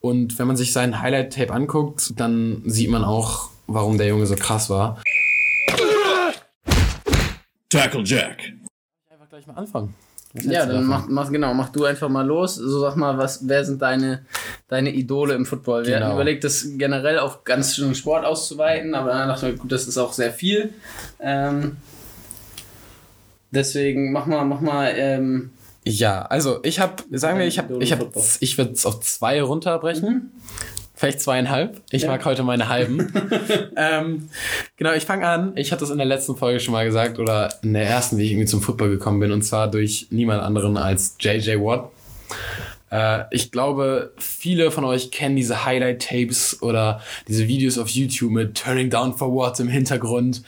Und wenn man sich seinen Highlight-Tape anguckt, dann sieht man auch, warum der Junge so krass war. Tackle Jack. Einfach gleich mal anfangen. Ja, dann mach, mach, genau, mach du einfach mal los. So sag mal, was, wer sind deine, deine Idole im Football? Wir Genau. hatten überlegt, das generell auf ganz schön Sport auszuweiten, aber dann dachten wir, gut, das ist auch sehr viel. Ähm, deswegen mach mal, mach mal, ähm, Ja, also ich habe, sagen wir, ich habe, ich Football. ich würde es auf zwei runterbrechen. Vielleicht zweieinhalb. Ich Ja. mag heute meine halben. ähm, genau, ich fange an. Ich hatte das in der letzten Folge schon mal gesagt oder in der ersten, wie ich irgendwie zum Football gekommen bin. Und zwar durch niemand anderen als JJ Watt. Äh, ich glaube, viele von euch kennen diese Highlight-Tapes oder diese Videos auf YouTube mit Turning Down for What im Hintergrund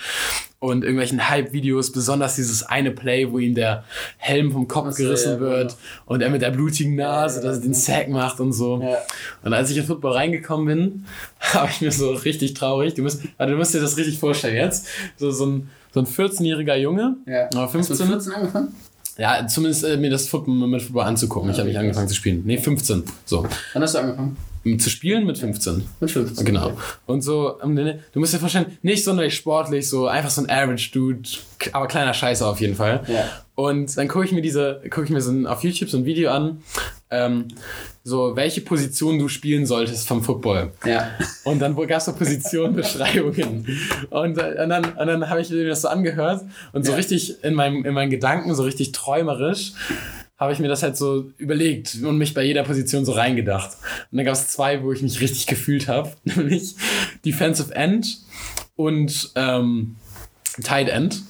und irgendwelchen Hype-Videos, besonders dieses eine Play, wo ihm der Helm vom Kopf so, gerissen ja, wird genau. und er mit der blutigen Nase, Ja, ja, dass er den Sack macht und so. Ja. Und als ich in Football reingekommen bin, habe ich mir so richtig traurig, du musst, also du musst dir das richtig vorstellen jetzt, so, so ein, so ein 14-jähriger Junge, ja. aber Hast du mit 15, 14 angefangen? Ja, zumindest äh, mir das Football, mit Football anzugucken. Ich habe nicht angefangen zu spielen. Nee, 15. So. Wann hast du angefangen? Zu spielen mit 15. Mit 15. Genau. Okay. Und so, ähm, du musst dir vorstellen, nicht sonderlich sportlich, so einfach so ein Average Dude, aber kleiner Scheißer auf jeden Fall. Ja. Und dann gucke ich mir diese, gucke ich mir so ein, auf YouTube so ein Video an, ähm, so welche Position du spielen solltest vom Football. Ja. Und dann gab es so Positionenbeschreibungen. Und, äh, und dann, und dann habe ich mir das so angehört und so Ja. richtig in, meinem, in meinen Gedanken, so richtig träumerisch, habe ich mir das halt so überlegt und mich bei jeder Position so reingedacht. Und dann gab es zwei, wo ich mich richtig gefühlt habe, nämlich Defensive End und ähm, Tight End.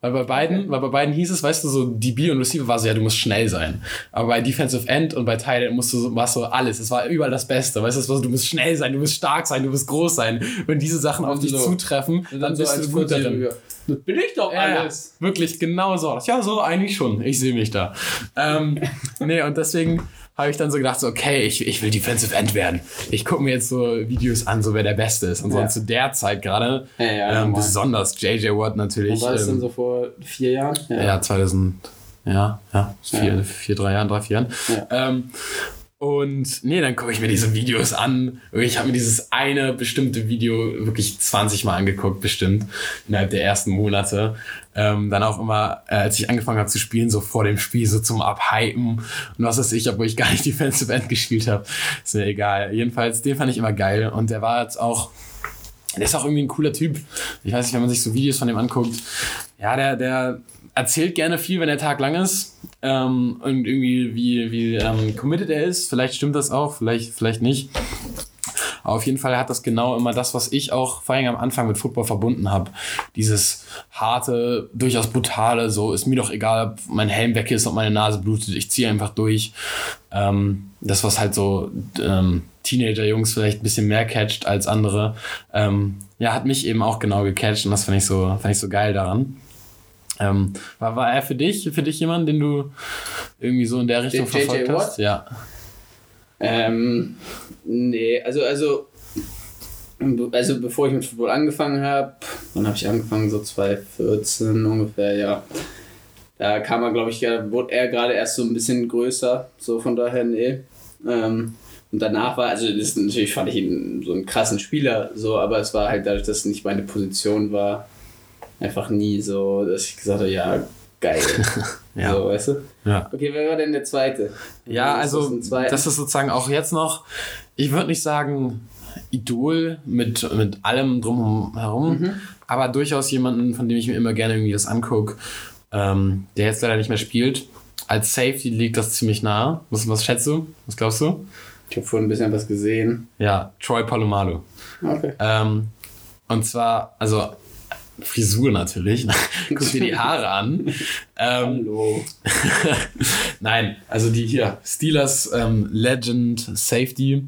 Weil bei beiden, weil bei beiden hieß es, weißt du, so DB und Receiver war so, ja, du musst schnell sein. Aber bei Defensive End und bei Tight End musst du so, war so alles. Es war überall das Beste. Weißt du, so, du musst schnell sein, du musst stark sein, du musst groß sein. Wenn diese Sachen auf dich so. zutreffen, dann, so bist als du gut darin. 14-Jähriger. Das bin ich doch alles. Ja, wirklich, genau so. Ja, so eigentlich schon. Ich sehe mich da. ähm, nee, und deswegen habe ich dann so gedacht, so, okay, ich, ich will Defensive End werden. Ich gucke mir jetzt so Videos an, so wer der Beste ist. Und Ja. und zu der Zeit gerade, Ja, ja, ähm, besonders JJ Watt natürlich. Wann war das ähm, denn so vor vier Jahren? ja, 2000, ja, ja, vier, vier, drei Jahren, drei, vier Jahren. Ja. Ähm, und nee, dann gucke ich mir diese Videos an. Ich habe mir dieses eine bestimmte Video wirklich 20 Mal angeguckt, bestimmt, innerhalb der ersten Monate. Ähm, dann auch immer, äh, als ich angefangen habe zu spielen, so vor dem Spiel, so zum Abhypen und was weiß ich, obwohl ich gar nicht Defensive End gespielt habe. Ist mir egal. Jedenfalls, den fand ich immer geil. Und der war jetzt auch der ist auch irgendwie ein cooler Typ. Ich weiß nicht, wenn man sich so Videos von dem anguckt. Ja, der, der erzählt gerne viel, wenn der Tag lang ist. Ähm, und irgendwie, wie, wie ähm, committed er ist. Vielleicht stimmt das auch, vielleicht, vielleicht nicht. Aber auf jeden Fall hat das genau immer das, was ich auch vor allem am Anfang mit Football verbunden habe. Dieses harte, durchaus brutale, so ist mir doch egal, ob mein Helm weg ist, ob meine Nase blutet, ich ziehe einfach durch. Ähm, das, was halt so ähm, Teenager-Jungs vielleicht ein bisschen mehr catcht als andere, ähm, ja, hat mich eben auch genau gecatcht und das fand ich so, fand ich so geil daran. Ähm, war, war er für dich, für dich jemand, den du irgendwie so in der Richtung JJ verfolgt Watt? hast? Ja. Ähm, nee, also, also, also bevor ich mit Football angefangen habe, wann habe ich angefangen? So 2014 ungefähr, ja. Da kam er, glaube ich, wurde er gerade erst so ein bisschen größer, so von daher, nee. Ähm, und danach war, also das natürlich fand ich ihn so einen krassen Spieler, so, aber es war halt dadurch, dass es nicht meine Position war, einfach nie so, dass ich gesagt habe, ja, geil. Ja. So, weißt du? Ja. Okay, wer war denn der zweite? Ja, ist also zweiter? das ist sozusagen auch jetzt noch, ich würde nicht sagen Idol mit, mit allem drumherum, Mhm. aber durchaus jemanden, von dem ich mir immer gerne irgendwie das angucke, ähm, der jetzt leider nicht mehr spielt. Als Safety liegt das ziemlich nah. Was, was schätzt du? Was glaubst du? Ich habe vorhin ein bisschen was gesehen. Ja, Troy Polamalu. Okay. Ähm, und zwar, also Frisur natürlich. Guck dir die Haare an. Ähm, Hallo. Nein, also die hier, Steelers ähm, Legend Safety.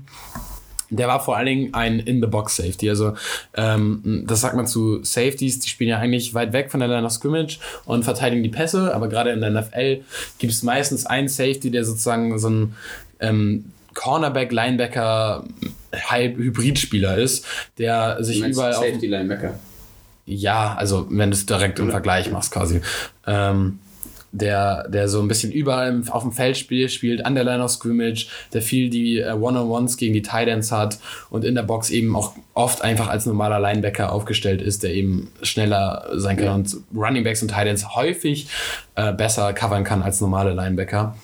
Der war vor allen Dingen ein In-the-Box-Safety. Also, ähm, das sagt man zu Safeties, die spielen ja eigentlich weit weg von der Line of Scrimmage und verteidigen die Pässe, aber gerade in der NFL gibt es meistens einen Safety, der sozusagen so ein ähm, Cornerback, Linebacker, halb Hybridspieler ist, der sich überall auf Safety Linebacker. Ja, also wenn du es direkt im Vergleich machst quasi. Ähm, der, der so ein bisschen überall auf dem Feld spielt, spielt an der Line of Scrimmage, der viel die äh, One-on-Ones gegen die Titans hat und in der Box eben auch oft einfach als normaler Linebacker aufgestellt ist, der eben schneller sein kann ja. und Running Backs und Titans häufig äh, besser covern kann als normale Linebacker.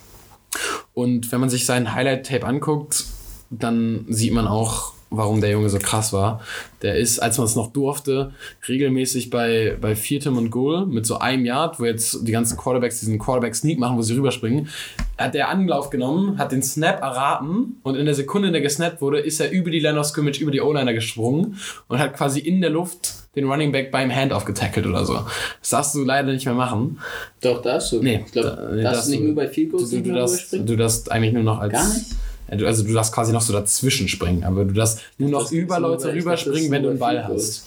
Und wenn man sich seinen Highlight-Tape anguckt, dann sieht man auch, warum der Junge so krass war. Der ist, als man es noch durfte, regelmäßig bei, bei Viertem und Goal mit so einem Yard, wo jetzt die ganzen Quarterbacks diesen Quarterback-Sneak machen, wo sie rüberspringen, hat der Anlauf genommen, hat den Snap erraten und in der Sekunde, in der gesnappt wurde, ist er über die Line of Scrimmage, über die O-Liner gesprungen und hat quasi in der Luft den Running Back beim Handoff getackelt oder so. Das darfst du leider nicht mehr machen. Doch, darfst du. Nee, ich glaube, da, nee, darfst du nicht nur bei Field Goals du, du, du, darfst, du darfst eigentlich nur noch als... Gar nicht? Also du darfst quasi noch so dazwischen springen, aber du darfst nur noch über Leute rüberspringen, wenn du einen Ball hast.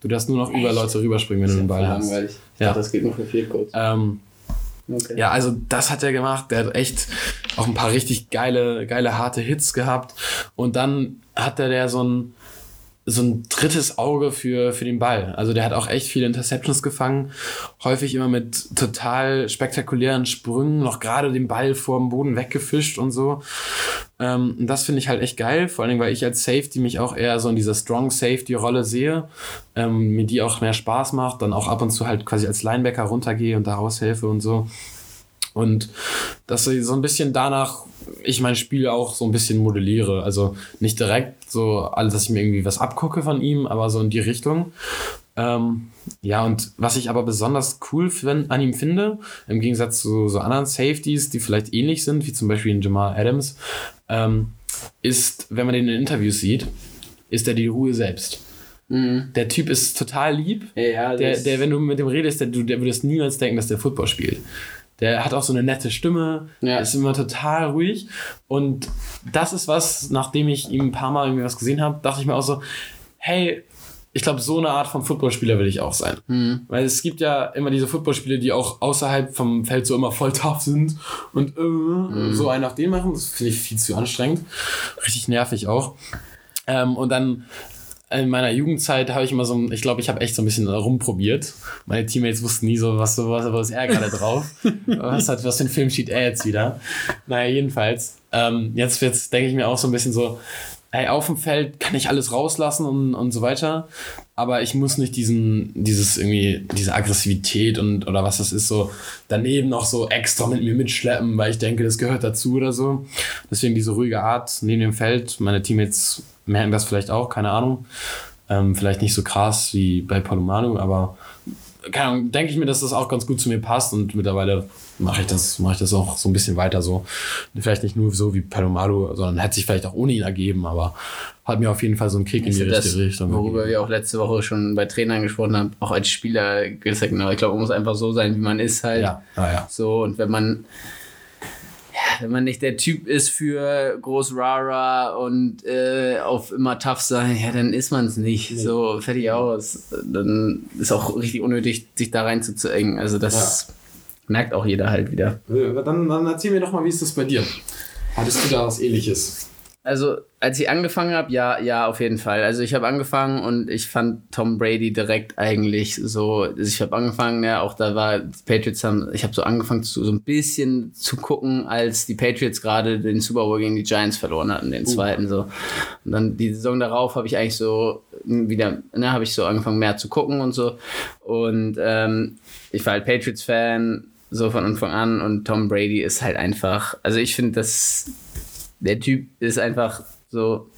Du darfst nur noch Echt? über Leute rüberspringen, wenn du einen Ball hast. Langweilig. Ja. dachte, das geht nur für vier Codes. Ähm, okay. Ja, also das hat er gemacht. Der hat echt auch ein paar richtig geile, geile, harte Hits gehabt. Und dann hat er der so ein so ein drittes Auge für, für den Ball. Also der hat auch echt viele Interceptions gefangen, häufig immer mit total spektakulären Sprüngen, noch gerade den Ball vor dem Boden weggefischt und so. Ähm, und das finde ich halt echt geil, vor allen Dingen, weil ich als Safety mich auch eher so in dieser Strong Safety-Rolle sehe, ähm, mir die auch mehr Spaß macht, dann auch ab und zu halt quasi als Linebacker runtergehe und da raushelfe und so. Und dass ich so ein bisschen danach ich mein Spiel auch so ein bisschen modelliere. Also nicht direkt so alles, dass ich mir irgendwie was abgucke von ihm, aber so in die Richtung. Ähm, ja, und was ich aber besonders cool an ihm finde, im Gegensatz zu so anderen Safeties, die vielleicht ähnlich sind, wie zum Beispiel in Jamal Adams, ähm, ist, wenn man den in Interviews sieht, ist er die Ruhe selbst. Mhm. Der Typ ist total lieb. Ja, der, der, wenn du mit dem redest, der, der würdest niemals denken, dass der Football spielt. Der hat auch so eine nette Stimme, ja. ist immer total ruhig. Und das ist was, nachdem ich ihm ein paar Mal irgendwie was gesehen habe, dachte ich mir auch so, hey, ich glaube, so eine Art von Footballspieler will ich auch sein. Mhm. Weil es gibt ja immer diese Footballspieler, die auch außerhalb vom Feld so immer voll tough sind und äh, mhm. so einen auf den machen. Das finde ich viel zu anstrengend. Richtig nervig auch. Ähm, und dann in meiner Jugendzeit habe ich immer so, ich glaube, ich habe echt so ein bisschen rumprobiert. Meine Teammates wussten nie so, was, was, was ist er gerade drauf. was hat, was für ein Film steht er jetzt wieder? Naja, jedenfalls. Ähm, jetzt jetzt denke ich mir auch so ein bisschen so, ey, auf dem Feld kann ich alles rauslassen und, und so weiter. Aber ich muss nicht diesen, dieses irgendwie, diese Aggressivität und oder was das ist, so daneben noch so extra mit mir mitschleppen, weil ich denke, das gehört dazu oder so. Deswegen diese ruhige Art neben dem Feld. Meine Teammates merken das vielleicht auch, keine Ahnung. Ähm, vielleicht nicht so krass wie bei Palomano, aber keine Ahnung, denke ich mir, dass das auch ganz gut zu mir passt und mittlerweile mache ich das, mache ich das auch so ein bisschen weiter so. Vielleicht nicht nur so wie Palomalo, sondern hätte sich vielleicht auch ohne ihn ergeben, aber hat mir auf jeden Fall so einen Kick in die richtige Richtung. Worüber wir auch letzte Woche schon bei Trainern gesprochen haben, auch als Spieler gesagt, ich glaube, man muss einfach so sein, wie man ist halt. Ja, ja, ja. So, und wenn man wenn man nicht der Typ ist für groß Rara und äh, auf immer tough sein, ja, dann ist man es nicht. Nee. So, fertig aus. Dann ist auch richtig unnötig, sich da rein zu engen. Also das ja. Merkt auch jeder halt wieder. Dann, dann erzähl mir doch mal, wie ist das bei dir? Hattest du da was ähnliches? Also, als ich angefangen habe, ja, ja, auf jeden Fall. Also ich habe angefangen und ich fand Tom Brady direkt eigentlich so, also ich habe angefangen, ja, auch da war, die Patriots haben, ich habe so angefangen zu, so ein bisschen zu gucken, als die Patriots gerade den Super Bowl gegen die Giants verloren hatten, den uh. zweiten so. Und dann die Saison darauf habe ich eigentlich so wieder, ne, habe ich so angefangen mehr zu gucken und so. Und ähm, ich war halt Patriots-Fan, so von Anfang an und Tom Brady ist halt einfach, also ich finde das der Typ ist einfach so,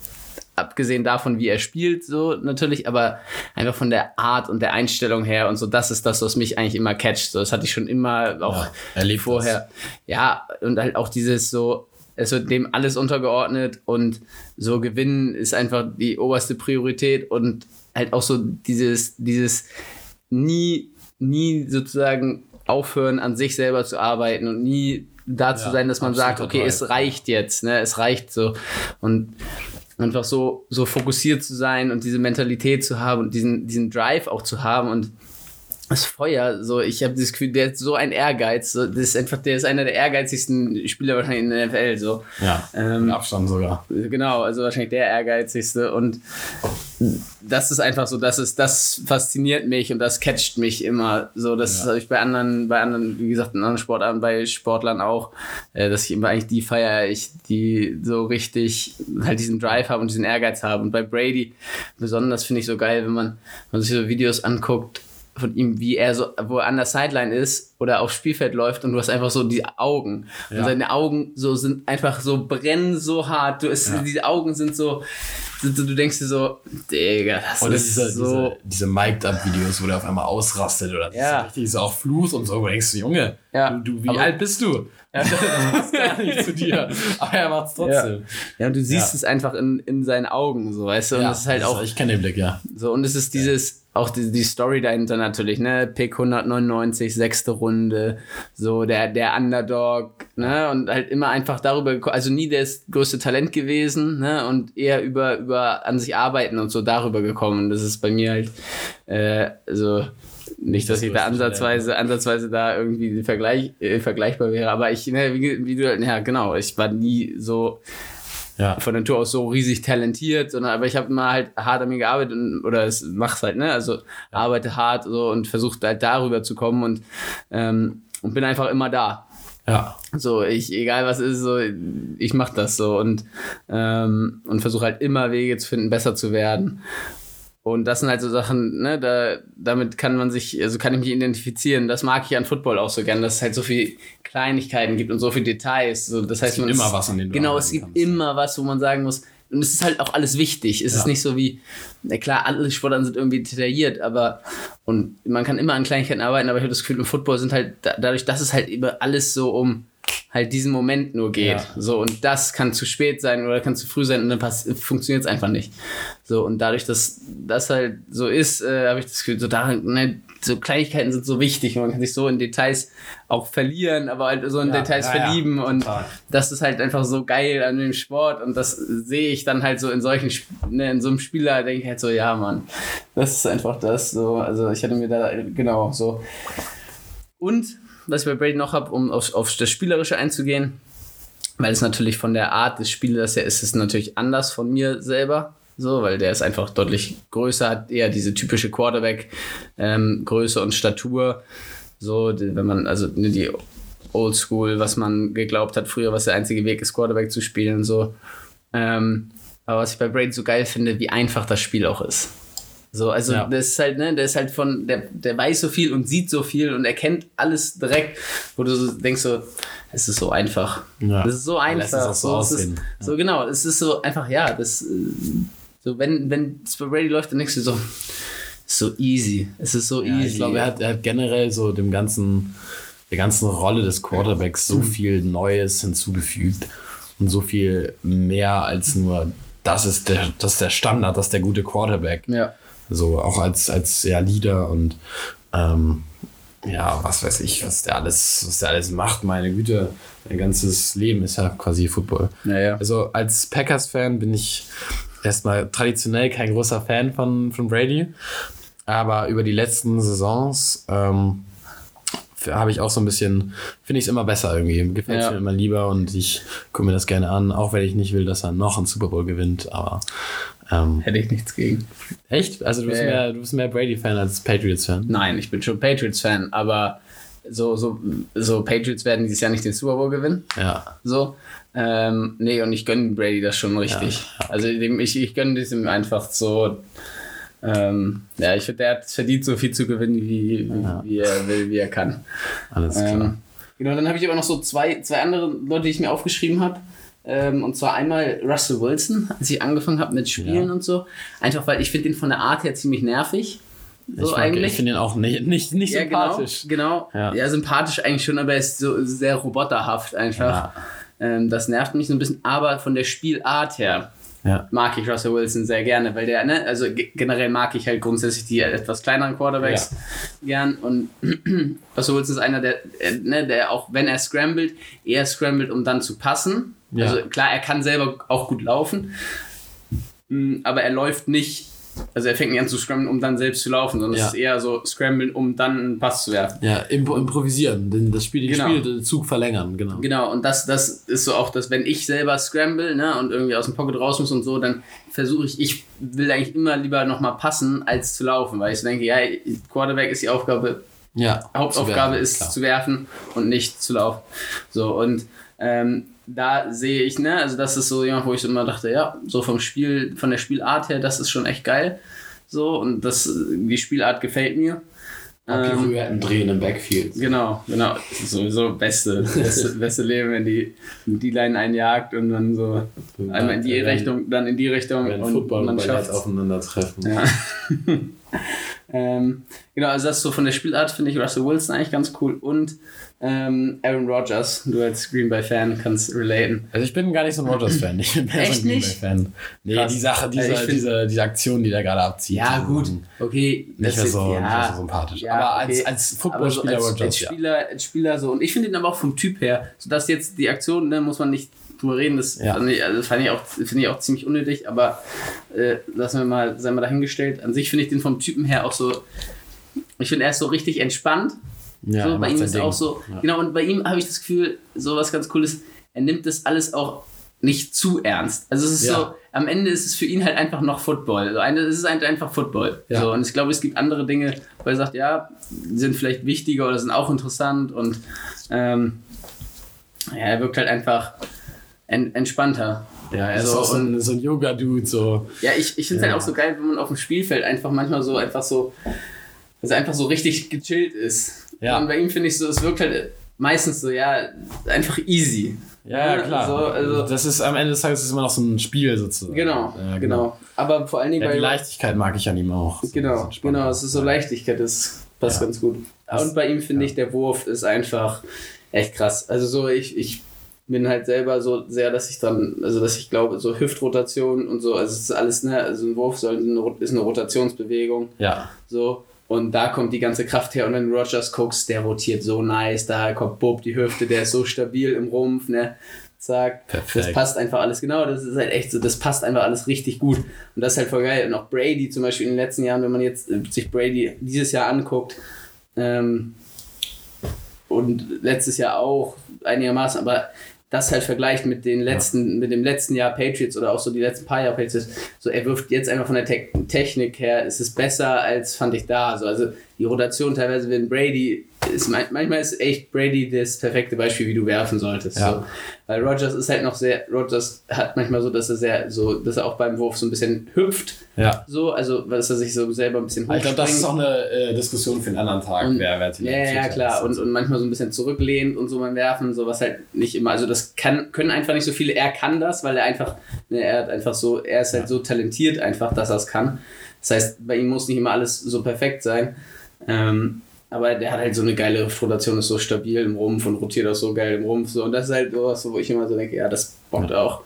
abgesehen davon, wie er spielt, so natürlich, aber einfach von der Art und der Einstellung her und so, das ist das, was mich eigentlich immer catcht. So, das hatte ich schon immer auch ja, vorher. Das. Ja, und halt auch dieses so, es wird dem alles untergeordnet und so gewinnen ist einfach die oberste Priorität und halt auch so dieses, dieses nie, nie sozusagen aufhören, an sich selber zu arbeiten und nie da zu ja, sein, dass man sagt, okay, dabei. es reicht jetzt, ne, es reicht so. Und einfach so, so fokussiert zu sein und diese Mentalität zu haben und diesen, diesen Drive auch zu haben und das Feuer, so, ich habe das Gefühl, der hat so ein Ehrgeiz, so, das ist einfach, der ist einer der ehrgeizigsten Spieler wahrscheinlich in der NFL, so. Ja, Ähm, Abstand sogar. Genau, also wahrscheinlich der ehrgeizigste und das ist einfach so, das ist, das fasziniert mich und das catcht mich immer. So, das Ja. habe ich bei anderen, bei anderen, wie gesagt, in anderen Sportarten, bei Sportlern auch, äh, dass ich immer eigentlich die feiere, ich, die so richtig halt diesen Drive haben und diesen Ehrgeiz haben. Und bei Brady besonders finde ich so geil, wenn man, wenn man sich so Videos anguckt von ihm, wie er so, wo er an der Sideline ist oder aufs Spielfeld läuft und du hast einfach so die Augen. Und Ja. seine Augen so sind einfach so brennen so hart. Du, es, Ja. diese Augen sind so, sind so, du denkst dir so, Digga, das Oder ist diese, so. diese, diese Mic'd-Up-Videos, wo der auf einmal ausrastet oder das Ja. ist richtig so auch Fluch und so, wo du denkst du, Junge, Ja. du, du, wie Aber- alt bist du? das passt gar nicht zu dir. Aber er macht's trotzdem. ja, und du siehst Ja. es einfach in, in seinen Augen, so, weißt du? Und das ist halt auch Ich kenne den Blick, ja. so, und es ist dieses, auch die, die Story dahinter natürlich, ne? Pick 199, sechste Runde, so der, der Underdog, ne? Und halt immer einfach darüber, also nie das größte Talent gewesen, ne? Und eher über, über an sich arbeiten und so darüber gekommen. Und das ist bei mir halt, äh, so, nicht, dass Das ich da ansatzweise, ansatzweise da irgendwie Vergleich, äh, vergleichbar wäre, aber ich, ne, wie, wie du, ja, genau, ich war nie so, Ja. von Natur aus so riesig talentiert, sondern aber ich habe immer halt hart an mir gearbeitet und, oder es mach's halt, ne? Also arbeite hart so und versuche halt darüber zu kommen und, ähm, und bin einfach immer da. Ja. So, ich, egal was ist, so, ich mach das so und, ähm, und versuche halt immer Wege zu finden, besser zu werden. Und das sind halt so Sachen, ne, da, damit kann man sich, also kann ich mich identifizieren. Das mag ich an Football auch so gern, dass es halt so viel Kleinigkeiten gibt und so viele Details. So, das heißt, gibt immer ist- was, an dem du Genau, es gibt kannst. immer was, wo man sagen muss, und es ist halt auch alles wichtig. Es Ja. ist nicht so wie, na klar, alle Sportarten sind irgendwie detailliert, aber und man kann immer an Kleinigkeiten arbeiten, aber ich habe das Gefühl, im Football sind halt da, dadurch, dass es halt immer alles so um halt diesen Moment nur geht. Ja. So, und das kann zu spät sein oder kann zu früh sein und dann funktioniert es einfach nicht. So, und dadurch, dass das halt so ist, äh, habe ich das Gefühl, so, da, ne, so Kleinigkeiten sind so wichtig und man kann sich so in Details auch verlieren, aber halt so in Ja, Details ja, ja. verlieben und Total. das ist halt einfach so geil an dem Sport und das sehe ich dann halt so in solchen, ne, in so einem Spieler, denke ich halt so, ja, Mann, das ist einfach das, so, also ich hatte mir da, genau, so. Und, was ich bei Brady noch habe, um auf, auf das Spielerische einzugehen, weil es natürlich von der Art des Spielers her ist, ist es natürlich anders von mir selber. So, weil der ist einfach deutlich größer, hat eher diese typische Quarterback-Größe und Statur. So, wenn man, also die Oldschool, was man geglaubt hat früher, was der einzige Weg ist, Quarterback zu spielen. So. Ähm, aber was ich bei Brady so geil finde, wie einfach das Spiel auch ist. So, also Ja. das ist halt, ne, der ist halt von, der, der weiß so viel und sieht so viel und erkennt alles direkt, wo du so denkst so, es ist so einfach. Ja. Das ist so einfach. es auch so es ist, aussehen. So genau, es ist so einfach, ja, das, so wenn, wenn Brady läuft, dann denkst du so, so easy. Es ist so Ja, easy. ich glaube, er hat, er hat generell so dem ganzen, der ganzen Rolle des Quarterbacks so viel Neues hinzugefügt und so viel mehr als nur, das ist der, das ist der Standard, das ist der gute Quarterback. ja. So auch als, als ja, Leader und ähm, ja, was weiß ich, was der alles, was der alles macht, meine Güte. Mein ganzes Leben ist ja quasi Football. Naja. Also als Packers-Fan bin ich erstmal traditionell kein großer Fan von, von Brady. Aber über die letzten Saisons ähm, habe ich auch so ein bisschen, finde ich es immer besser irgendwie. Gefällt Ja. mir immer lieber und ich gucke mir das gerne an, auch wenn ich nicht will, dass er noch einen Super Bowl gewinnt. Aber ähm, Hätte ich nichts gegen. echt? Also du bist Ja, ja. mehr, du bist mehr Brady-Fan als Patriots-Fan. Nein, ich bin schon Patriots-Fan, aber so, so, so Patriots werden dieses Jahr nicht den Super Bowl gewinnen. Ja. So. Ähm, nee, und ich gönne Brady das schon richtig. Also dem, ich, ich gönne diesem einfach so. Ähm, ja, ich finde, der hat verdient, so viel zu gewinnen, wie, wie, wie er will, wie er kann. Alles klar. Ähm, genau, dann habe ich aber noch so zwei, zwei andere Leute, die ich mir aufgeschrieben habe. Ähm, und zwar einmal Russell Wilson, als ich angefangen habe mit Spielen Ja. und so. Einfach weil ich finde den von der Art her ziemlich nervig. So ich mag- ich finde ihn auch nicht, nicht, nicht ja, sympathisch. Genau, genau. Ja. Ja. sympathisch eigentlich schon, aber er ist so sehr roboterhaft einfach. Ja. Ähm, das nervt mich so ein bisschen, aber von der Spielart her Ja. mag ich Russell Wilson sehr gerne, weil der, ne, also ge- generell mag ich halt grundsätzlich die etwas kleineren Quarterbacks gern und Russell Wilson ist einer, der, äh, ne, der auch, wenn er scrambled, eher scrambled, um dann zu passen. Ja. Also klar, er kann selber auch gut laufen, Mm, aber er läuft nicht also er fängt nicht an zu scramblen, um dann selbst zu laufen, sondern Ja. es ist eher so scramblen, um dann einen Pass zu werfen. Ja, impo improvisieren, den, das Spiel, Genau. Spiel, den Zug verlängern, genau. Genau, und das, das ist so auch, dass wenn ich selber scramble ne, und irgendwie aus dem Pocket raus muss und so, dann versuche ich, ich will eigentlich immer lieber nochmal passen, als zu laufen, weil ich denke, ja, Quarterback ist die Aufgabe, Ja. Hauptaufgabe zu ist klar. zu werfen und nicht zu laufen. So, und ähm, da sehe ich, ne, also das ist so jemand, wo ich immer dachte, ja, so vom Spiel, von der Spielart her, das ist schon echt geil. So, und das, die Spielart gefällt mir. Ähm, Pirouetten drehen im Backfield. Genau, genau. Ist sowieso beste, beste, beste Leben, wenn die, die Line einjagt und dann so einmal in die Wenn- Richtung, dann in die Richtung Wenn und Football und man schafft aufeinandertreffen. ja. ähm, genau, also das so von der Spielart finde ich Russell Wilson eigentlich ganz cool und ähm, Aaron Rodgers, du als Green Bay Fan kannst relaten. Also ich bin gar nicht so ein Rogers-Fan. Ich bin mehr Echt so ein Green nicht? Bay-Fan. Nee, Krass. die Sache, diese, Also diese, diese Aktion, die der gerade abzieht. die- okay. Nicht mehr das so, nicht mehr so sympathisch. ja, aber als, okay. als so Footballspieler als, Rogers, als ja. Spieler, als Spieler so. Und ich finde ihn aber auch vom Typ her, so dass jetzt die Aktion, ne, muss man nicht drüber reden, das, Ja. also das ich auch, finde ich auch ziemlich unnötig, aber äh, lassen wir mal, sei mal dahingestellt. An sich finde ich den vom Typen her auch so, ich finde er ist so richtig entspannt. Ja, so, bei ihm ist Ding. auch so, Ja. genau, und bei ihm habe ich das Gefühl, so was ganz Cooles, er nimmt das alles auch nicht zu ernst. Also es ist Ja. so, am Ende ist es für ihn halt einfach noch Football. Also es ist halt einfach Football. Ja. So, und ich glaube, es gibt andere Dinge, wo er sagt, ja, sind vielleicht wichtiger oder sind auch interessant und ähm, ja, er wirkt halt einfach en entspannter. Ja, er ist So, auch so ein, so ein Yoga-Dude, so. Ja, ich, ich finde es Ja. halt auch so geil, wenn man auf dem Spielfeld einfach manchmal so einfach so, er einfach so richtig gechillt ist. Ja. Und bei ihm finde ich so, es wirkt halt meistens so, ja, einfach easy. Ja, ja, klar. So, also, das ist am Ende des Tages ist immer noch so ein Spiel sozusagen. genau, Ja, genau. Aber vor allen Dingen Ja, die bei. Leichtigkeit mag ich an ihm auch. So Genau, genau, es ist so Leichtigkeit, das passt ganz gut. Und bei ihm finde ich, der Wurf ist einfach echt krass. Also so, ich, ich bin halt selber so sehr, dass ich dann, also dass ich glaube, so Hüftrotation und so, also es ist alles, ne, also ein Wurf soll ist eine Rotationsbewegung, Ja, so. Und da kommt die ganze Kraft her. Und wenn du Rogers guckst, der rotiert so nice, da kommt Bob die Hüfte, der ist so stabil im Rumpf, ne? Zack. Perfekt. Das passt einfach alles genau. Das ist halt echt so, das passt einfach alles richtig gut. Und das ist halt voll geil. Und auch Brady zum Beispiel in den letzten Jahren, wenn man jetzt äh, sich Brady dieses Jahr anguckt, ähm, und letztes Jahr auch einigermaßen, aber das halt vergleicht mit den letzten, mit dem letzten Jahr Patriots oder auch so die letzten paar Jahre Patriots, so er wirft jetzt einfach von der Te Technik her, ist es besser als fand ich da. So, also die Rotation teilweise, wenn Brady ist, man- manchmal ist echt Brady das perfekte Beispiel, wie du werfen solltest. Ja. So. Weil Rogers ist halt noch sehr, Rogers hat manchmal so, dass er sehr, so, dass er auch beim Wurf so ein bisschen hüpft, ja. so, also dass er sich so selber ein bisschen Aber Ich glaube, das ist hochspringt. auch eine äh, Diskussion für einen anderen Tag, Und- wer wer Ja, ja, ja, klar. Und, und manchmal so ein bisschen zurücklehnt und so beim Werfen, so was halt nicht immer. Also das kann, können einfach nicht so viele. Er kann das, weil er einfach, ne, er hat einfach so, er ist halt so talentiert einfach, dass er es kann. Das heißt, bei ihm muss nicht immer alles so perfekt sein. Ähm, aber der hat halt so eine geile Rotation, ist so stabil im Rumpf und rotiert auch so geil im Rumpf. So. Und das ist halt sowas, wo ich immer so denke, ja, das bockt auch.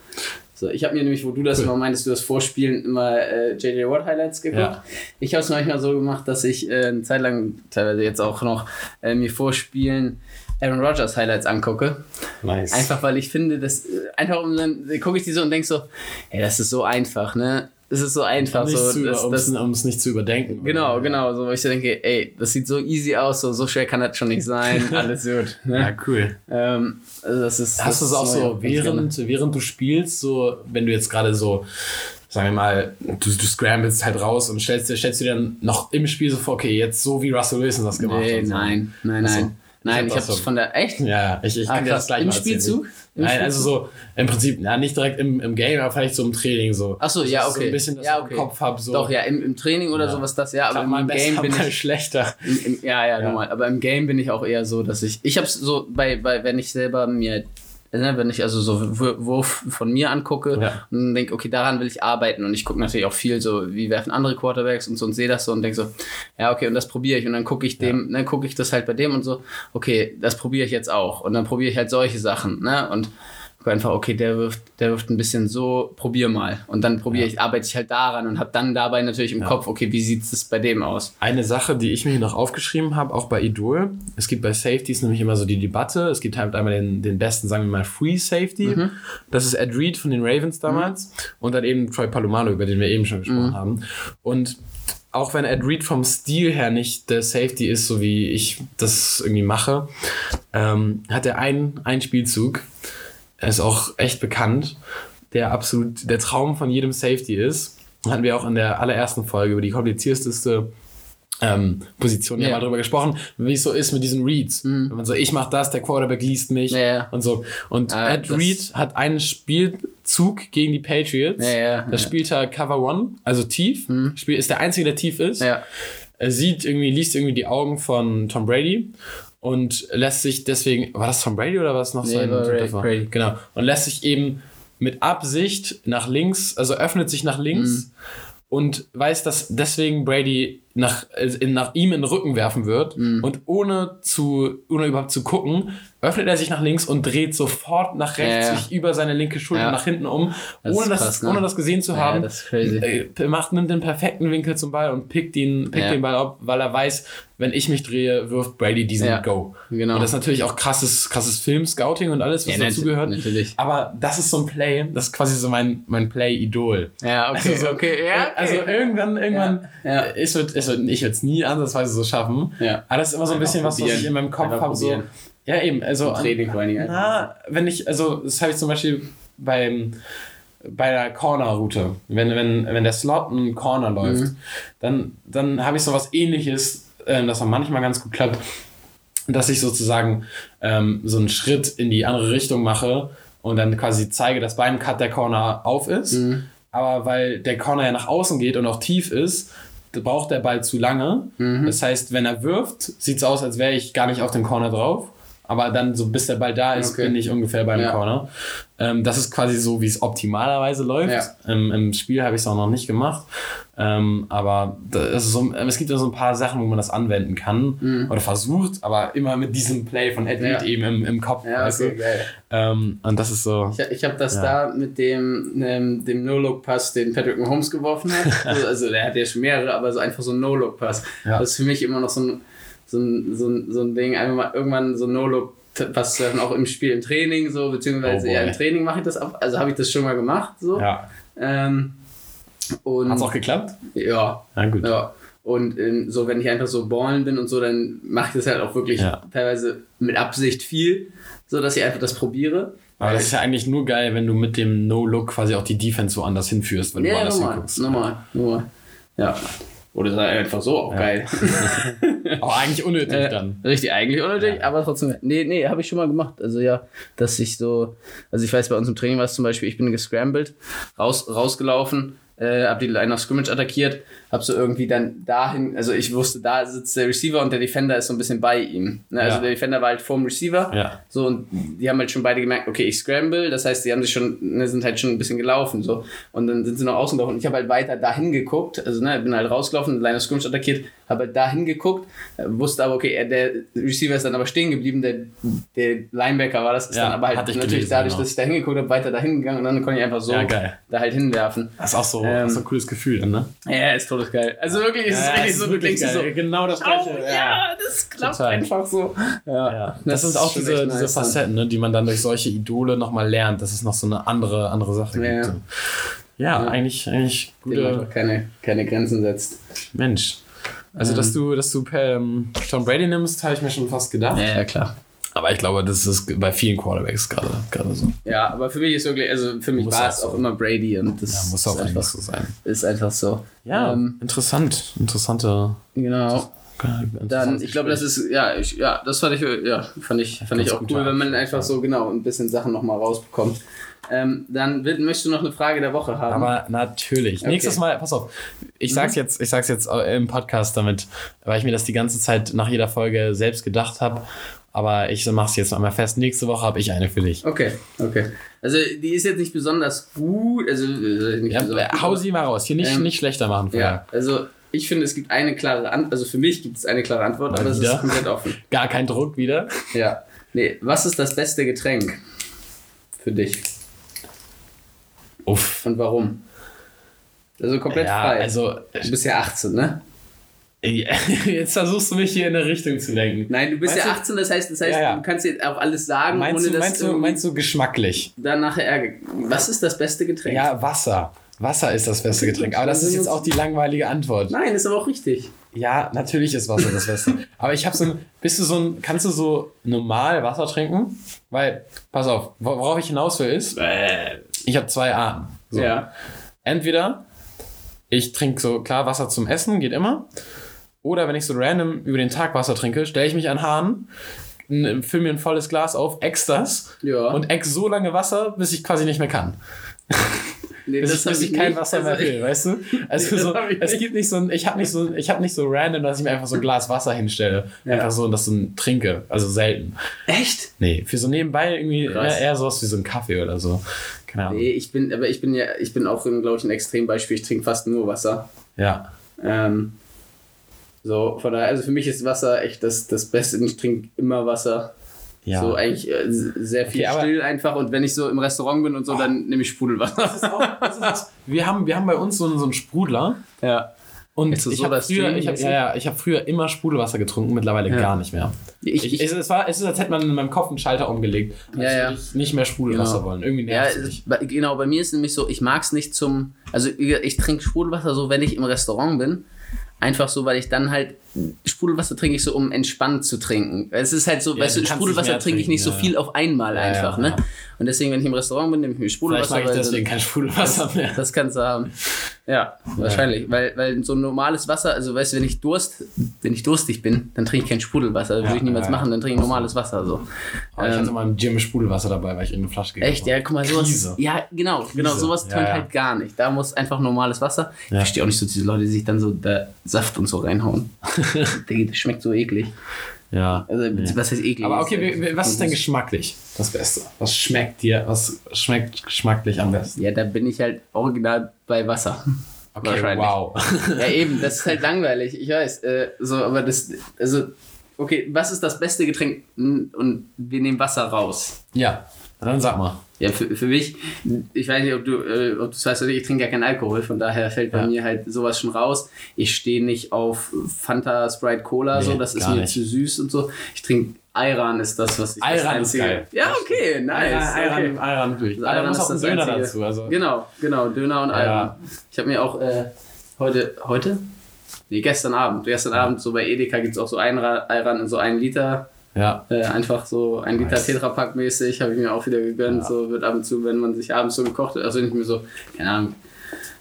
So, ich habe mir nämlich, wo du das Cool. immer meintest, du das Vorspielen immer äh, JJ Watt Highlights geguckt. Ja. Ich habe es manchmal so gemacht, dass ich äh, eine Zeit lang, teilweise jetzt auch noch, äh, mir vorspielen Aaron Rodgers Highlights angucke. Nice. Einfach weil ich finde, dass äh, einfach um dann gucke ich die so und denke so, ey, das ist so einfach, ne? Es ist so einfach nicht so. das, um das, es nicht zu überdenken. genau, genau, so wo ich so denke, ey, das sieht so easy aus, so, so schwer kann das schon nicht sein, alles gut. Ja, Ne? cool. ähm, also das ist. Hast du es auch so, während, während du spielst, so, wenn du jetzt gerade so, sagen wir mal, du, du scramblest halt raus und stellst, dir- stellst du dir dann noch im Spiel so vor, okay, jetzt so wie Russell Wilson das gemacht Nee, hat. so. nein, nein, Ach so. nein. Nein, Ich ich hab habe das es so- von der. Echt? Ja, ich, ich Ah, kann dir das gleich Im mal erzählen. Spielzug? Im Nein, also so im Prinzip, ja, nicht direkt im, im Game, aber vielleicht so im Training so. Ach so, Das ja, ist So okay. ein bisschen, dass Ja, okay. im Kopf habe. So. Doch, ja, im, im Training oder Ja. sowas das, ja, aber im Game bin ich. schlechter. Im, im, ja, ja, Ja. normal. Aber im Game bin ich auch eher so, dass ich. Ich hab's so bei, bei wenn ich selber mir. Ne, wenn ich also so Wurf von mir angucke Ja. und denke, okay, daran will ich arbeiten. Und ich gucke natürlich auch viel so, wie werfen andere Quarterbacks und so und sehe das so und denke so, ja, okay, und das probiere ich. Und dann gucke ich dem, dann gucke ich das halt bei dem und so, okay, das probiere ich jetzt auch. Und dann probiere ich halt solche Sachen, ne? Und gucke einfach, okay, der wirft, der wirft ein bisschen so, probier mal. Und dann probiere ich, arbeite ich halt daran und habe dann dabei natürlich im Kopf, okay, wie sieht es bei dem aus? Eine Sache, die ich mir hier noch aufgeschrieben habe, auch bei Idol, es gibt bei Safeties nämlich immer so die Debatte. Es gibt halt einmal den, den besten, sagen wir mal, Free Safety. Das ist Ed Reed von den Ravens damals. Und dann eben Troy Palomalo, über den wir eben schon gesprochen haben. Und auch wenn Ed Reed vom Stil her nicht der Safety ist, so wie ich das irgendwie mache, ähm, hat er einen, einen Spielzug, er ist auch echt bekannt, der absolut der Traum von jedem Safety ist. Hatten wir auch in der allerersten Folge über die komplizierteste ähm, Position ja Ja. mal drüber gesprochen, wie es so ist mit diesen Reads. Wenn man so, ich mach das, der Quarterback liest mich Ja, ja. und so. Und Ah, Ed Reed hat einen Spielzug gegen die Patriots. Da spielt er Cover One, also tief. Spiel, ist der Einzige, der tief ist. Er sieht irgendwie, liest irgendwie die Augen von Tom Brady und lässt sich deswegen, war das Tom Brady oder war es noch Nee, sein war Ray-? Brady. Genau. Und lässt sich eben mit Absicht nach links, also öffnet sich nach links und weiß, dass deswegen Brady nach, äh, in, nach ihm in den Rücken werfen wird und ohne zu, ohne überhaupt zu gucken, öffnet er sich nach links und dreht sofort nach rechts Ja, ja. sich über seine linke Schulter Ja. nach hinten um, Das ohne, das, krass, ne? ohne das gesehen zu haben. das ist crazy. Äh, macht, nimmt den perfekten Winkel zum Ball und pickt, ihn, pickt den Ball ab, weil er weiß, wenn ich mich drehe, wirft Brady diesen Go. genau. Und das ist natürlich auch krasses, krasses Film-Scouting und alles, was Ja, dazugehört. natürlich. Aber das ist so ein Play, das ist quasi so mein, mein Play-Idol. Ja, okay, Also so- okay, ja. Okay. Also irgendwann, irgendwann, äh, Es wird, es ich nie ansatzweise so schaffen. Ja. Aber das ist immer so ein bisschen was, was ich in meinem Kopf habe. So. Ja, eben. Also, Training vor allen Dingen. na, wenn ich, also das habe ich zum Beispiel beim bei der Corner-Route, wenn, wenn, wenn der Slot einen Corner läuft, Mhm. dann, dann habe ich sowas ähnliches, äh, das auch manchmal ganz gut klappt, dass ich sozusagen ähm, so einen Schritt in die andere Richtung mache und dann quasi zeige, dass beim Cut der Corner auf ist. Mhm. Aber weil der Corner ja nach außen geht und auch tief ist, braucht der Ball zu lange. Mhm. Das heißt, wenn er wirft, sieht es aus, als wäre ich gar nicht auf dem Corner drauf. Aber dann, so bis der Ball da ist, Okay. bin ich ungefähr beim Ja. Corner. Ähm, das ist quasi so, wie es optimalerweise läuft. Ja. Im, Im Spiel habe ich es auch noch nicht gemacht. Ähm, aber so, es gibt ja so ein paar Sachen, wo man das anwenden kann oder versucht, aber immer mit diesem Play von Ed Reed Mhm. Ja. eben im, im Kopf. Ja, weißt okay, du? geil. ähm, und das ist so. Ich, ich habe das da mit dem, ähm, dem No-Look-Pass, den Patrick Mahomes geworfen hat. also, also der hat ja schon mehrere, aber so einfach so ein No-Look-Pass. Das ist für mich immer noch so ein, so ein, so ein, so ein Ding, einfach mal irgendwann so ein No-Look-Pass zu werfen, auch im Spiel, im Training so, beziehungsweise Oh ja, im Training mache ich das auch, also habe ich das schon mal gemacht so. Ja. Ähm, und Hat es auch geklappt? ja, Na gut. ja. Und ähm, so, wenn ich einfach so ballen bin und so, dann mache ich das halt auch wirklich Ja. teilweise mit Absicht viel, so dass ich einfach das probiere. Aber das ist ja eigentlich nur geil, wenn du mit dem No-Look quasi auch die Defense woanders hinführst, wenn du Ja, woanders normal, hinguckst. normal, normal. Ja. Oder sei einfach so auch geil. Aber eigentlich unnötig Äh, dann. Richtig, eigentlich unnötig, aber trotzdem. Nee, nee, habe ich schon mal gemacht. Also ja, dass ich so, also ich weiß, bei uns im Training war es zum Beispiel, ich bin gescrambled, raus, rausgelaufen, äh, hab die Line of Scrimmage attackiert, hab so irgendwie dann dahin, also ich wusste, da sitzt der Receiver und der Defender ist so ein bisschen bei ihm. Ne? Also Ja. der Defender war halt vorm Receiver. Ja. So, und die haben halt schon beide gemerkt, okay, ich scramble, das heißt, die haben sich schon, ne, sind halt schon ein bisschen gelaufen, so. Und dann sind sie noch außen gelaufen und ich habe halt weiter dahin geguckt, also, ne, bin halt rausgelaufen, Line of Scrimmage attackiert, habe halt dahin geguckt, wusste aber, okay, er, der Receiver ist dann aber stehen geblieben, der, der Linebacker war das, ist Ja, dann aber halt natürlich gelesen, dadurch, genau. dass ich da hingeguckt habe, weiter dahin gegangen und dann konnte ich einfach so da halt hinwerfen. Das ist auch so, Ähm, das ist ein cooles Gefühl, ne? Ja, ist todes geil. Also wirklich, ist es richtig so, du denkst so, Genau das oh, ja, das klappt Total. einfach so. Ja, das, ist sind auch diese, diese nice dann. Facetten, ne, die man dann durch solche Idole nochmal lernt, dass es noch so eine andere, andere Sache Ja. gibt. Ja, Ja. eigentlich, eigentlich gute keine, keine Grenzen setzt. Mensch. Also, dass du, dass du ähm, Tom Brady nimmst, habe ich mir schon fast gedacht. Ja, ja, klar. Aber ich glaube, das ist bei vielen Quarterbacks gerade gerade so. Ja, aber für mich ist wirklich, also für mich Muss war auch es so. auch immer Brady und das Ja, muss auch einfach, so sein. ist einfach so. Ja, Ähm, interessant. Interessante. genau. Dann, ich glaube, das ist, ja, ich, ja, das fand ich, ja, fand ich, fand ich auch cool, wenn man einfach so genau ein bisschen Sachen nochmal rausbekommt. Ähm, dann will, möchtest du noch eine Frage der Woche haben? Aber natürlich. Okay. Nächstes Mal, pass auf, ich sag's jetzt, ich sag's jetzt im Podcast damit, weil ich mir das die ganze Zeit nach jeder Folge selbst gedacht habe. Aber ich mach's jetzt einmal fest. Nächste Woche habe ich eine für dich. okay, okay. Also die ist jetzt nicht besonders gut, also äh, nicht Ja, besonders hau sie mal raus. Hier nicht, Ähm, nicht schlechter machen. vorher. Ja, also ich finde, es gibt eine klare Antwort, also für mich gibt es eine klare Antwort, Mal aber es ist komplett offen. Gar kein Druck wieder. Ja. Nee, was ist das beste Getränk? Für dich. Uff. Und warum? Also komplett Ja, frei. also du bist ja 18, ne? jetzt versuchst du mich hier in eine Richtung zu lenken. Nein, du bist Meinst ja du- 18, das heißt, das heißt Ja, ja. du kannst jetzt auch alles sagen, Meinst ohne du, dass meinst, du, meinst du geschmacklich? dann nachher Ärger. Was ist das beste Getränk? Ja, Wasser. Wasser ist das beste Getränk. Aber das ist jetzt auch die langweilige Antwort. Nein, ist aber auch richtig. Ja, natürlich ist Wasser das Beste. Aber ich habe so ein, bist du so ein, kannst du so normal Wasser trinken? Weil, pass auf, wor- worauf ich hinaus will ist, ich habe zwei Arten. So. Ja. Entweder ich trinke so, klar, Wasser zum Essen, geht immer. Oder wenn ich so random über den Tag Wasser trinke, stelle ich mich an Hahn, fülle mir ein volles Glas auf, ex das Ja. und ex so lange Wasser, bis ich quasi nicht mehr kann. Nee, Bis, ich, bis ich kein nicht. Wasser mehr will, weißt du? Also das so, es nicht. gibt nicht so ein, ich habe nicht so, ich habe nicht so random, dass ich mir einfach so ein Glas Wasser hinstelle, Ja. einfach so und das so ein trinke, also selten. Echt? Nee, für so nebenbei irgendwie eher, eher sowas wie so ein Kaffee oder so. Keine Ahnung. Nee, ich bin, aber ich bin ja, ich bin auch, glaube ich, ein Extrembeispiel. Ich trinke fast nur Wasser. Ja. Ähm, so, von daher, also für mich ist Wasser echt das, das Beste. Ich trinke immer Wasser. Ja. So eigentlich äh, sehr viel Okay, still einfach. Und wenn ich so im Restaurant bin und so, dann nehme ich Sprudelwasser. wir, haben, wir haben bei uns so einen, so einen Sprudler ja. und Ist das ich so habe das früher, ich hab, ja, ja, ich hab früher immer Sprudelwasser getrunken, mittlerweile Ja. gar nicht mehr. Ich, Ich, ich, es, war, es ist, als hätte man in meinem Kopf einen Schalter umgelegt. Als Ja, ja. ich nicht mehr Sprudelwasser Genau. wollen. Irgendwie ja, nervt es es- mich. bei- genau, bei mir ist es nämlich so, ich mag es nicht zum. Also ich, ich trinke Sprudelwasser so, wenn ich im Restaurant bin. Einfach so, weil ich dann halt. Sprudelwasser trinke ich so, um entspannt zu trinken. Es ist halt so, Ja, weißt du Sprudelwasser trinke ich nicht so trinken, viel auf einmal Ja, einfach, ja, ne? ja. Und deswegen, wenn ich im Restaurant bin, nehme ich mir Vielleicht Sprudelwasser. mag ich deswegen kein Sprudelwasser mehr. Das kannst du haben. Ja, wahrscheinlich. Weil, weil so ein normales Wasser, also weißt du, wenn ich Durst, wenn ich durstig bin, dann trinke ich kein Sprudelwasser. Das würde ich niemals ja, ja. machen, dann trinke ich normales Wasser. So. Aber ich Ähm, hatte mal im Gym Sprudelwasser dabei, weil ich irgendeine Flasche gegessen Echt, ja, guck mal, sowas. Krise. Ja, genau, genau, sowas Ja, tönt ja. halt gar nicht. Da muss einfach normales Wasser. Ich Ja. verstehe auch nicht so diese Leute, die sich dann so da Saft und so reinhauen. Digga, das schmeckt so eklig. Ja. Also, Nee. was heißt eklig? Aber okay, wie- was ist denn geschmacklich das Beste? Was schmeckt dir, was schmeckt geschmacklich am besten? Ja, da bin ich halt original bei Wasser. Okay, Wahrscheinlich. wow. Ja, eben, das ist halt langweilig, ich weiß. Äh, so, aber das, also, okay, was ist das beste Getränk? Und wir nehmen Wasser raus. ja, dann sag mal. Ja, für, für mich, ich weiß nicht, ob du äh, ob du es weißt ich trinke ja keinen Alkohol, von daher fällt bei Ja. mir halt sowas schon raus. Ich stehe nicht auf Fanta, Sprite, Cola, Nee, so, das ist mir nicht. zu süß und so. Ich trinke Ayran ist das, was ich das Ayran ist Einzige- geil. Ja, okay, nice. okay. Ayran, Ayran natürlich. Ayran ist auch ein das Döner Einzige. dazu. Also. Genau, genau, Döner und Ja. Ayran. Ich habe mir auch äh, heute, heute? Nee, gestern Abend. Gestern Abend, so bei Edeka gibt es auch so Ayran, Ayran in so einen Liter. Ja. Äh, einfach so ein Liter. Tetrapack mäßig, habe ich mir auch wieder gegönnt. Ja. So wird ab und zu, wenn man sich abends so gekocht hat, also nicht mehr so, keine Ahnung,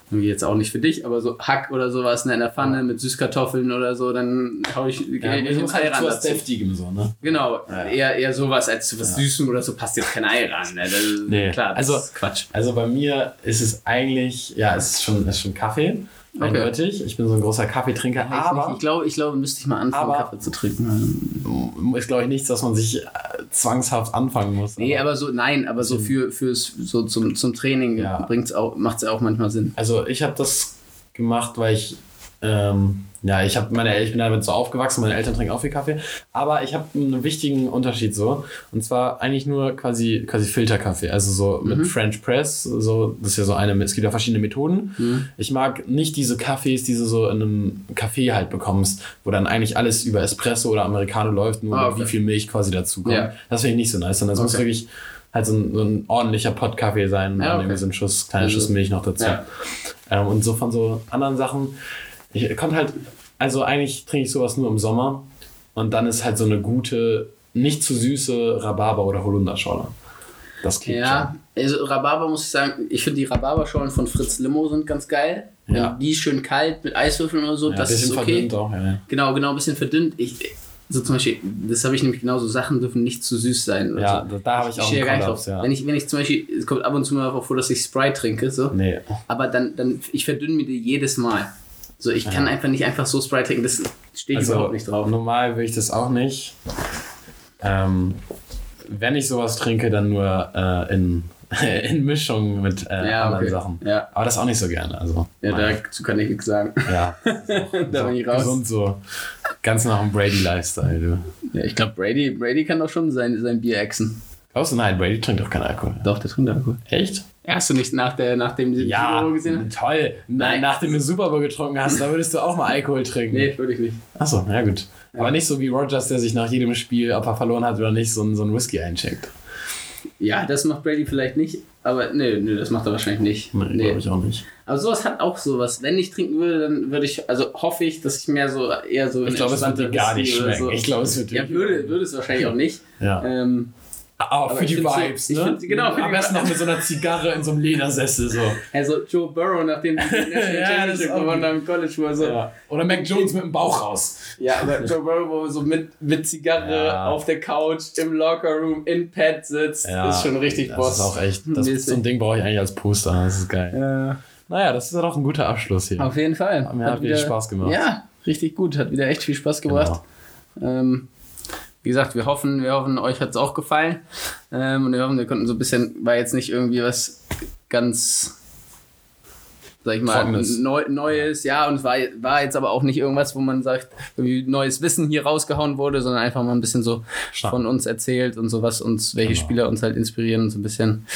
irgendwie jetzt auch nicht für dich, aber so Hack oder sowas in der Pfanne mit Süßkartoffeln oder so, dann hau ich, Ja, ich ich muss halt zu was. Deftigem so, ne? Genau, Ja. eher, eher sowas als zu was Süßem oder so passt jetzt kein Ayran. Ne? Das Nee. Klar, das Also- ist Quatsch. Also bei mir ist es eigentlich, ja, es ist schon, es ist schon Kaffee. Okay. Eindeutig. Ich bin so ein großer Kaffeetrinker, aber ich glaube, ich glaube, müsste ich mal anfangen, Aber- Kaffee zu trinken. ist, glaube ich, nichts, dass man sich äh, zwangshaft anfangen muss. Nee, aber so, nein, aber so für, fürs, so zum, zum Training Ja. bringt's auch, macht es auch manchmal Sinn. Also ich habe das gemacht, weil ich ähm, ja, ich habe meine ich bin damit so aufgewachsen, meine Eltern trinken auch viel Kaffee, aber ich habe einen wichtigen Unterschied so und zwar eigentlich nur quasi quasi Filterkaffee, also so Mhm. mit French Press, so das ist ja so eine es gibt ja verschiedene Methoden. Mhm. Ich mag nicht diese Kaffees, die du so in einem Kaffee halt bekommst, wo dann eigentlich alles über Espresso oder Americano läuft, nur Ah, okay. wie viel Milch quasi dazu kommt. Ja. Das finde ich nicht so nice, sondern es muss Okay. wirklich halt so ein, so ein ordentlicher Pott-Kaffee sein und Ja, dann okay. irgendwie so ein Schuss, kleiner Schuss Milch noch dazu. Ja. Ähm, und so von so anderen Sachen. Ich konnte halt, also eigentlich trinke ich sowas nur im Sommer und dann ist halt so eine gute, nicht zu süße Rhabarber- oder Holunderschorle. Das klingt Ja, also Rhabarber muss ich sagen, ich finde die Rhabarberschorlen von Fritz Limo sind ganz geil. Ja. Wenn die schön kalt mit Eiswürfeln oder so, schon. Ja, das ist okay. verdünnt auch. Ja, ja. Genau, genau, ein bisschen verdünnt. Ich, so zum Beispiel, das habe ich nämlich genauso, Sachen dürfen nicht zu süß sein. Ja, so. da, habe ich auch stehe einen Kollaps, drauf. ja. Wenn ich, wenn ich zum Beispiel, es kommt ab und zu mal vor, dass ich Sprite trinke, so, Nee. aber dann, dann ich verdünne mir die jedes Mal. So, ich kann Ja. einfach nicht einfach so Sprite trinken, das stehe ich Also überhaupt nicht drauf. normal will ich das auch nicht. Ähm, wenn ich sowas trinke, dann nur äh, in, in Mischung mit äh, Ja, anderen okay. Sachen. Ja, Aber das auch nicht so gerne. Also, ja nein. dazu kann ich nichts sagen. ja. Da bin ich raus. Gesund so. Ganz nach dem Brady-Lifestyle, du. Ja, ich glaube, Brady, Brady kann doch schon sein, sein Bier exen. Außer nein, Brady trinkt doch keinen Alkohol. Doch, der trinkt Alkohol. Echt? Hast du nicht nach der, nachdem du Ja, Video gesehen hast? toll. Nein, nachdem du Super Bowl getrunken hast, da würdest du auch mal Alkohol trinken. Nee, würde ich nicht. Achso, ja gut. Aber nicht so wie Rogers, der sich nach jedem Spiel, ob er verloren hat oder nicht, so ein, so ein Whisky eincheckt. Ja, das macht Brady vielleicht nicht, aber nee, nee, das macht er wahrscheinlich nicht. Nee, Nee. glaube ich auch nicht. Aber sowas hat auch sowas. Wenn ich trinken würde, dann würde ich, also hoffe ich, dass ich mehr so eher so Ich glaube, es wird dir gar nicht schmecken. Ich glaube, es wird dir Ja, würde, würde es wahrscheinlich auch nicht. Ja. Ähm, Auch für ich die find's so- Vibes, ich ne? find's- genau, für Am die besten noch mit so einer Zigarre in so einem Ledersessel so. also Joe Burrow, nachdem die National Ja, das Championship gewonnen haben im College, wo er so, Ja. Oder Mac Jones mit dem Bauch raus. Ja, aber Joe Burrow, wo so mit, mit Zigarre Ja. auf der Couch im Lockerroom in Pad sitzt, ist schon richtig das Boss. ist auch echt. Das, Mäßig. so ein Ding brauche ich eigentlich als Poster. Das ist geil. Ja, Naja, das ist ja doch ein guter Abschluss hier. auf jeden Fall. Mir hat wieder Spaß gemacht. Ja, richtig gut. Hat wieder echt viel Spaß gebracht. Ähm, wie gesagt, wir hoffen, wir hoffen, euch hat es auch gefallen. Ähm, und wir hoffen, wir konnten so ein bisschen, war jetzt nicht irgendwie was ganz, sag ich mal, neu, Neues, ja, und es war, war jetzt aber auch nicht irgendwas, wo man sagt, irgendwie neues Wissen hier rausgehauen wurde, sondern einfach mal ein bisschen so Stark. von uns erzählt und so was uns, welche Genau. Spieler uns halt inspirieren und so ein bisschen,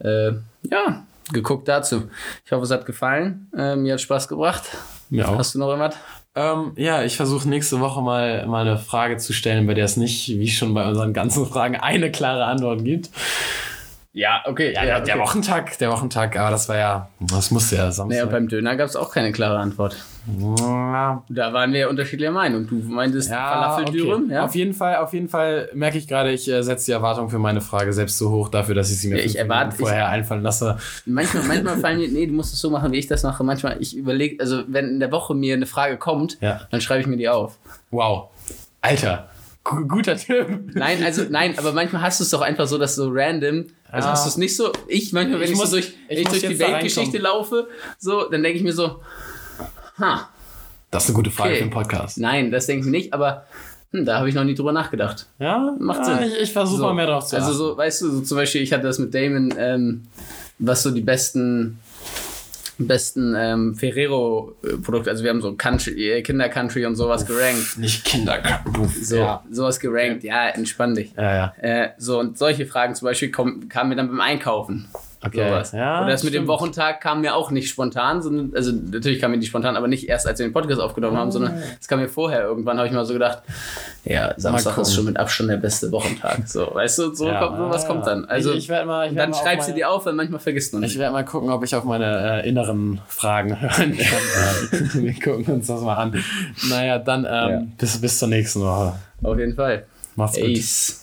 äh, ja, geguckt dazu. Ich hoffe, es hat gefallen. Äh, mir hat Spaß gebracht. Mir auch. Hast du noch irgendwas? Ähm, ja, ich versuche nächste Woche mal, mal eine Frage zu stellen, bei der es nicht, wie schon bei unseren ganzen Fragen, eine klare Antwort gibt. Ja, okay. Ja, der, der Wochentag, der Wochentag, aber das war ja, das musste ja Samstag. Naja, beim Döner gab es auch keine klare Antwort. ja, Da waren wir ja unterschiedlicher Meinung. Du meintest ja, Falafeldürüm, okay. ja? Auf jeden Fall, auf jeden Fall merke ich gerade, ich äh, setze die Erwartung für meine Frage selbst so hoch dafür, dass ich sie mir Ja, ich erwarte- vorher einfallen lasse. Manchmal, manchmal fallen mir, nee, du musst es so machen, wie ich das mache. Manchmal, ich überlege, also wenn in der Woche mir eine Frage kommt, Ja. dann schreibe ich mir die auf. Wow. Alter. Gu- guter Tipp. Nein, also nein, aber manchmal hast du es doch einfach so, dass so random, also Ja. hast du es nicht so, ich manchmal, wenn Ich ich, muss- so durch, ich durch die Weltgeschichte laufe, so, dann denke ich mir so, ha, Das ist eine gute Frage Okay. für den Podcast. nein, das denke ich mir nicht, aber hm, da habe ich noch nie drüber nachgedacht. Ja, Macht ja, Sinn. Ich, ich versuche So. mal mehr drauf zu Also achten. so, weißt du, so zum Beispiel, ich hatte das mit Damon, ähm, was so die besten, besten ähm, Ferrero-Produkte, also wir haben so Country, äh, Kinder-Country und sowas gerankt. Nicht Kinderbuff. So, Ja. sowas gerankt, ja, entspann dich. Ja, ja. Äh, so, und solche Fragen zum Beispiel kommen, kamen mir dann beim Einkaufen. Okay. Sowas. Ja, Oder das mit dem stimmt. Wochentag kam mir auch nicht spontan, sondern, also natürlich kam mir nicht spontan, aber nicht erst, als wir den Podcast aufgenommen haben, sondern es kam mir vorher. Irgendwann habe ich mal so gedacht, ja, Samstag ist schon mit Abstand der beste Wochentag. So, weißt du, so Ja, kommt, sowas ja, kommt dann. Also, ich, ich mal, ich und werd dann schreibst du die auf, weil manchmal vergisst man Ich nicht. werde mal gucken, ob ich auf meine äh, inneren Fragen hören kann. Wir gucken uns das mal an. Naja, dann ähm, bis, bis zur nächsten Woche. Auf jeden Fall. Macht's gut. Ace.